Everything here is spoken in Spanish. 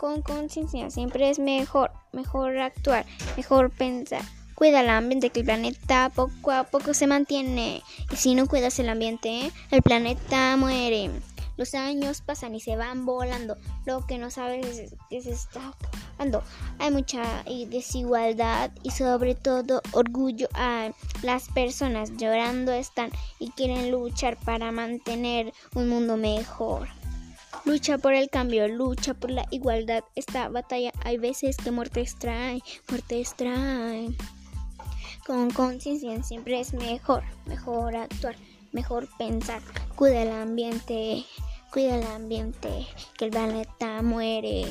Con conciencia siempre es mejor, mejor actuar, mejor pensar. Cuida el ambiente, que el planeta poco a poco se mantiene. Y si no cuidas el ambiente, el planeta muere. Los años pasan y se van volando. Lo que no sabes es que se está acabando. Hay mucha desigualdad y sobre todo orgullo. Hay las personas llorando están y quieren luchar para mantener un mundo mejor. Lucha por el cambio, lucha por la igualdad. Esta batalla hay veces que muertes trae, muertes trae. Con conciencia siempre es mejor, mejor actuar, mejor pensar. Cuida el ambiente, cuida el ambiente, que el planeta muere.